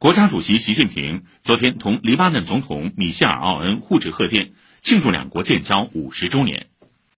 国家主席习近平昨天同黎巴嫩总统米歇尔奥恩互致贺电庆祝两国建交五十周年。